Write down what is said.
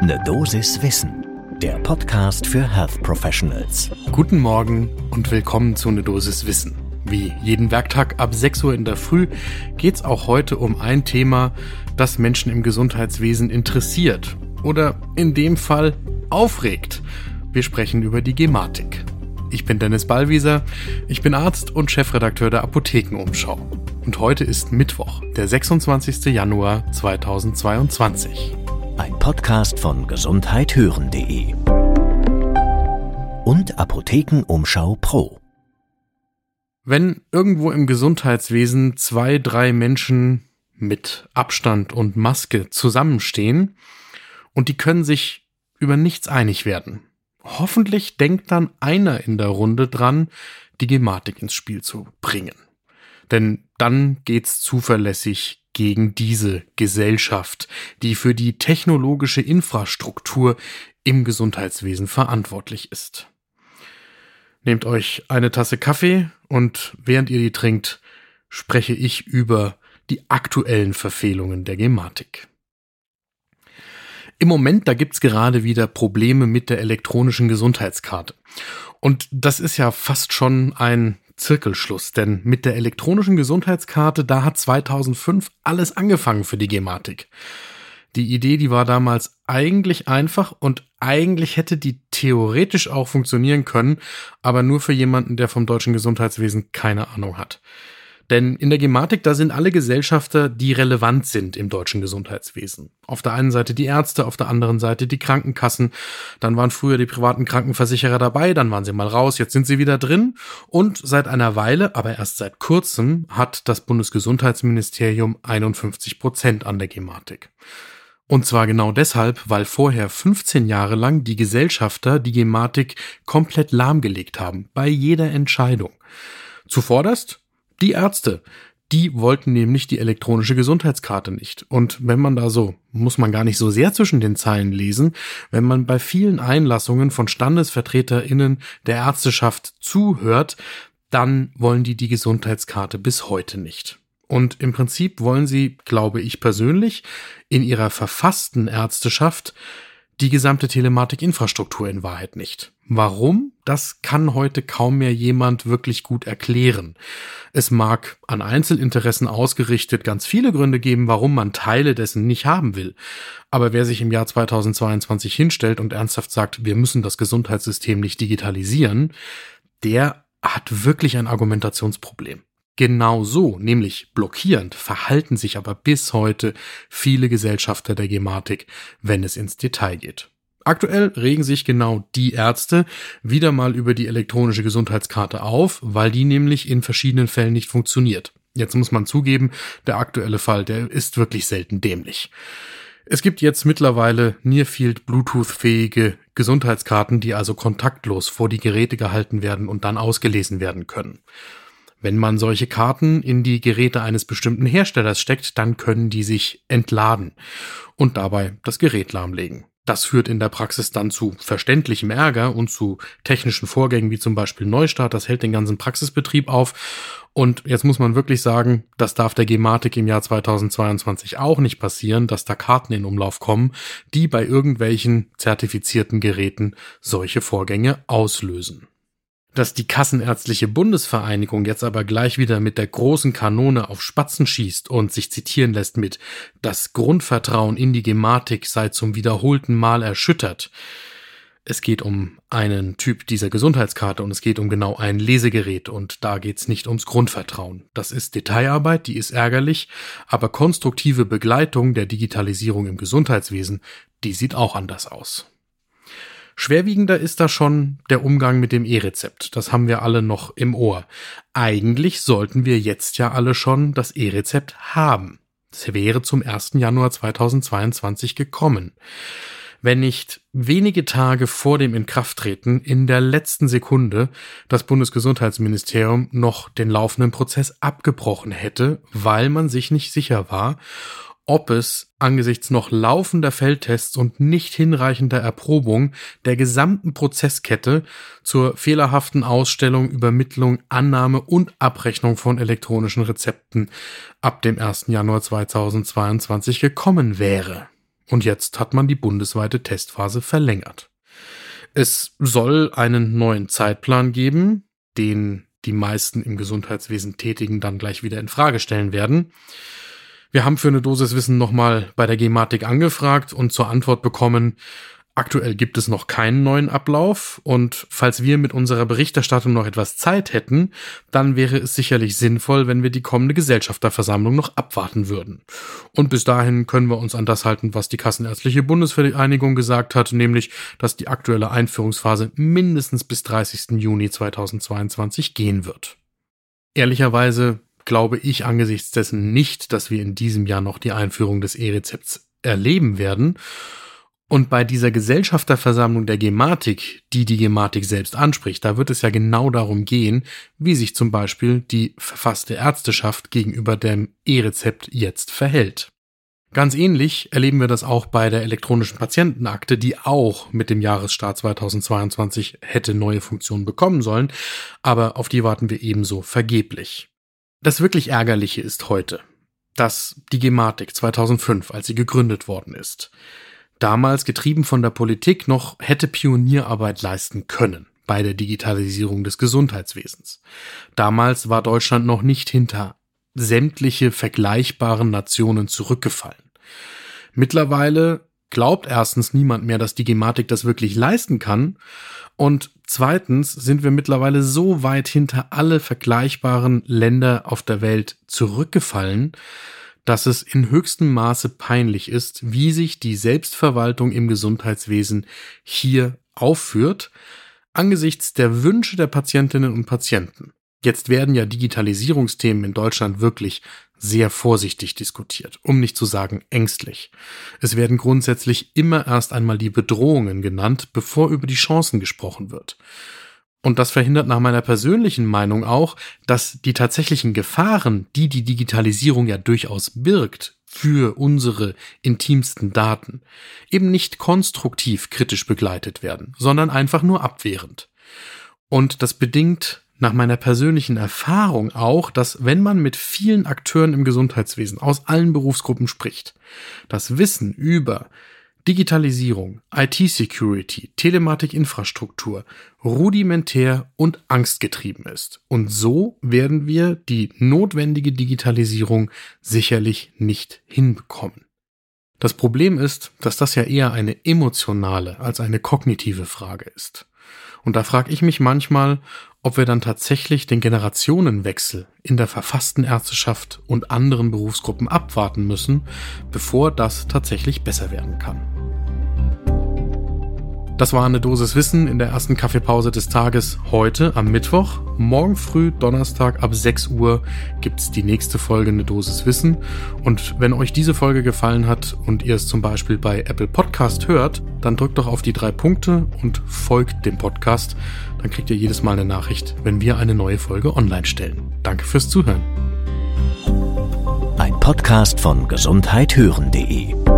Ne Dosis Wissen, der Podcast für Health Professionals. Guten Morgen und willkommen zu Ne Dosis Wissen. Wie jeden Werktag ab 6 Uhr in der Früh geht's auch heute um ein Thema, das Menschen im Gesundheitswesen interessiert oder in dem Fall aufregt. Wir sprechen über die Gematik. Ich bin Dennis Ballwieser, ich bin Arzt und Chefredakteur der Apothekenumschau. Und heute ist Mittwoch, der 26. Januar 2022. Ein Podcast von gesundheithören.de und Apothekenumschau Pro. Wenn irgendwo im Gesundheitswesen zwei, drei Menschen mit Abstand und Maske zusammenstehen und die können sich über nichts einig werden, hoffentlich denkt dann einer in der Runde dran, die Gematik ins Spiel zu bringen. Denn dann geht's zuverlässig gegen diese Gesellschaft, die für die technologische Infrastruktur im Gesundheitswesen verantwortlich ist. Nehmt euch eine Tasse Kaffee und während ihr die trinkt, spreche ich über die aktuellen Verfehlungen der Gematik. Im Moment, da gibt's gerade wieder Probleme mit der elektronischen Gesundheitskarte. Und das ist ja fast schon ein Zirkelschluss, denn mit der elektronischen Gesundheitskarte, da hat 2005 alles angefangen für die Gematik. Die Idee, die war damals eigentlich einfach und eigentlich hätte die theoretisch auch funktionieren können, aber nur für jemanden, der vom deutschen Gesundheitswesen keine Ahnung hat. Denn in der Gematik, da sind alle Gesellschafter, die relevant sind im deutschen Gesundheitswesen. Auf der einen Seite die Ärzte, auf der anderen Seite die Krankenkassen. Dann waren früher die privaten Krankenversicherer dabei, dann waren sie mal raus, jetzt sind sie wieder drin. Und seit einer Weile, aber erst seit kurzem, hat das Bundesgesundheitsministerium 51 Prozent an der Gematik. Und zwar genau deshalb, weil vorher 15 Jahre lang die Gesellschafter die Gematik komplett lahmgelegt haben, bei jeder Entscheidung. Zuvorderst die Ärzte, die wollten nämlich die elektronische Gesundheitskarte nicht. Und wenn man da so, muss man gar nicht so sehr zwischen den Zeilen lesen, wenn man bei vielen Einlassungen von StandesvertreterInnen der Ärzteschaft zuhört, dann wollen die die Gesundheitskarte bis heute nicht. Und im Prinzip wollen sie, glaube ich persönlich, in ihrer verfassten Ärzteschaft die gesamte Telematikinfrastruktur in Wahrheit nicht. Warum? Das kann heute kaum mehr jemand wirklich gut erklären. Es mag an Einzelinteressen ausgerichtet ganz viele Gründe geben, warum man Teile dessen nicht haben will. Aber wer sich im Jahr 2022 hinstellt und ernsthaft sagt, wir müssen das Gesundheitssystem nicht digitalisieren, der hat wirklich ein Argumentationsproblem. Genau so, nämlich blockierend, verhalten sich aber bis heute viele Gesellschafter der Gematik, wenn es ins Detail geht. Aktuell regen sich genau die Ärzte wieder mal über die elektronische Gesundheitskarte auf, weil die nämlich in verschiedenen Fällen nicht funktioniert. Jetzt muss man zugeben, der aktuelle Fall, der ist wirklich selten dämlich. Es gibt jetzt mittlerweile Nearfield Bluetooth-fähige Gesundheitskarten, die also kontaktlos vor die Geräte gehalten werden und dann ausgelesen werden können. Wenn man solche Karten in die Geräte eines bestimmten Herstellers steckt, dann können die sich entladen und dabei das Gerät lahmlegen. Das führt in der Praxis dann zu verständlichem Ärger und zu technischen Vorgängen wie zum Beispiel Neustart. Das hält den ganzen Praxisbetrieb auf. Und jetzt muss man wirklich sagen, das darf der Gematik im Jahr 2022 auch nicht passieren, dass da Karten in Umlauf kommen, die bei irgendwelchen zertifizierten Geräten solche Vorgänge auslösen. Dass die Kassenärztliche Bundesvereinigung jetzt aber gleich wieder mit der großen Kanone auf Spatzen schießt und sich zitieren lässt mit Das Grundvertrauen in die Gematik sei zum wiederholten Mal erschüttert. Es geht um einen Typ dieser Gesundheitskarte und es geht um genau ein Lesegerät und da geht's nicht ums Grundvertrauen. Das ist Detailarbeit, die ist ärgerlich, aber konstruktive Begleitung der Digitalisierung im Gesundheitswesen, die sieht auch anders aus. Schwerwiegender ist da schon der Umgang mit dem E-Rezept. Das haben wir alle noch im Ohr. Eigentlich sollten wir jetzt ja alle schon das E-Rezept haben. Das wäre zum 1. Januar 2022 gekommen. Wenn nicht wenige Tage vor dem Inkrafttreten in der letzten Sekunde das Bundesgesundheitsministerium noch den laufenden Prozess abgebrochen hätte, weil man sich nicht sicher war, ob es angesichts noch laufender Feldtests und nicht hinreichender Erprobung der gesamten Prozesskette zur fehlerhaften Ausstellung, Übermittlung, Annahme und Abrechnung von elektronischen Rezepten ab dem 1. Januar 2022 gekommen wäre. Und jetzt hat man die bundesweite Testphase verlängert. Es soll einen neuen Zeitplan geben, den die meisten im Gesundheitswesen Tätigen dann gleich wieder in Frage stellen werden. Wir haben für eine Dosis Wissen nochmal bei der Gematik angefragt und zur Antwort bekommen, Aktuell gibt es noch keinen neuen Ablauf und falls wir mit unserer Berichterstattung noch etwas Zeit hätten, dann wäre es sicherlich sinnvoll, wenn wir die kommende Gesellschafterversammlung noch abwarten würden. Und bis dahin können wir uns an das halten, was die Kassenärztliche Bundesvereinigung gesagt hat, nämlich, dass die aktuelle Einführungsphase mindestens bis 30. Juni 2022 gehen wird. Ehrlicherweise glaube ich angesichts dessen nicht, dass wir in diesem Jahr noch die Einführung des E-Rezepts erleben werden. Und bei dieser Gesellschafterversammlung der Gematik, die die Gematik selbst anspricht, da wird es ja genau darum gehen, wie sich zum Beispiel die verfasste Ärzteschaft gegenüber dem E-Rezept jetzt verhält. Ganz ähnlich erleben wir das auch bei der elektronischen Patientenakte, die auch mit dem Jahresstart 2022 hätte neue Funktionen bekommen sollen, aber auf die warten wir ebenso vergeblich. Das wirklich Ärgerliche ist heute, dass die Gematik 2005, als sie gegründet worden ist, damals getrieben von der Politik noch hätte Pionierarbeit leisten können bei der Digitalisierung des Gesundheitswesens. Damals war Deutschland noch nicht hinter sämtliche vergleichbaren Nationen zurückgefallen. Mittlerweile glaubt erstens niemand mehr, dass die Gematik das wirklich leisten kann. Und zweitens sind wir mittlerweile so weit hinter alle vergleichbaren Länder auf der Welt zurückgefallen, dass es in höchstem Maße peinlich ist, wie sich die Selbstverwaltung im Gesundheitswesen hier aufführt, angesichts der Wünsche der Patientinnen und Patienten. Jetzt werden ja Digitalisierungsthemen in Deutschland wirklich sehr vorsichtig diskutiert, um nicht zu sagen ängstlich. Es werden grundsätzlich immer erst einmal die Bedrohungen genannt, bevor über die Chancen gesprochen wird. Und das verhindert nach meiner persönlichen Meinung auch, dass die tatsächlichen Gefahren, die die Digitalisierung ja durchaus birgt, für unsere intimsten Daten, eben nicht konstruktiv kritisch begleitet werden, sondern einfach nur abwehrend. Und das bedingt nach meiner persönlichen Erfahrung auch, dass wenn man mit vielen Akteuren im Gesundheitswesen aus allen Berufsgruppen spricht, das Wissen über Digitalisierung, IT-Security, Telematikinfrastruktur rudimentär und angstgetrieben ist. Und so werden wir die notwendige Digitalisierung sicherlich nicht hinbekommen. Das Problem ist, dass das ja eher eine emotionale als eine kognitive Frage ist. Und da frage ich mich manchmal, ob wir dann tatsächlich den Generationenwechsel in der verfassten Ärzteschaft und anderen Berufsgruppen abwarten müssen, bevor das tatsächlich besser werden kann. Das war eine Dosis Wissen in der ersten Kaffeepause des Tages heute am Mittwoch. Morgen früh, Donnerstag ab 6 Uhr gibt's die nächste Folge eine Dosis Wissen. Und wenn euch diese Folge gefallen hat und ihr es zum Beispiel bei Apple Podcast hört, dann drückt doch auf die drei Punkte und folgt dem Podcast. Dann kriegt ihr jedes Mal eine Nachricht, wenn wir eine neue Folge online stellen. Danke fürs Zuhören. Ein Podcast von gesundheithören.de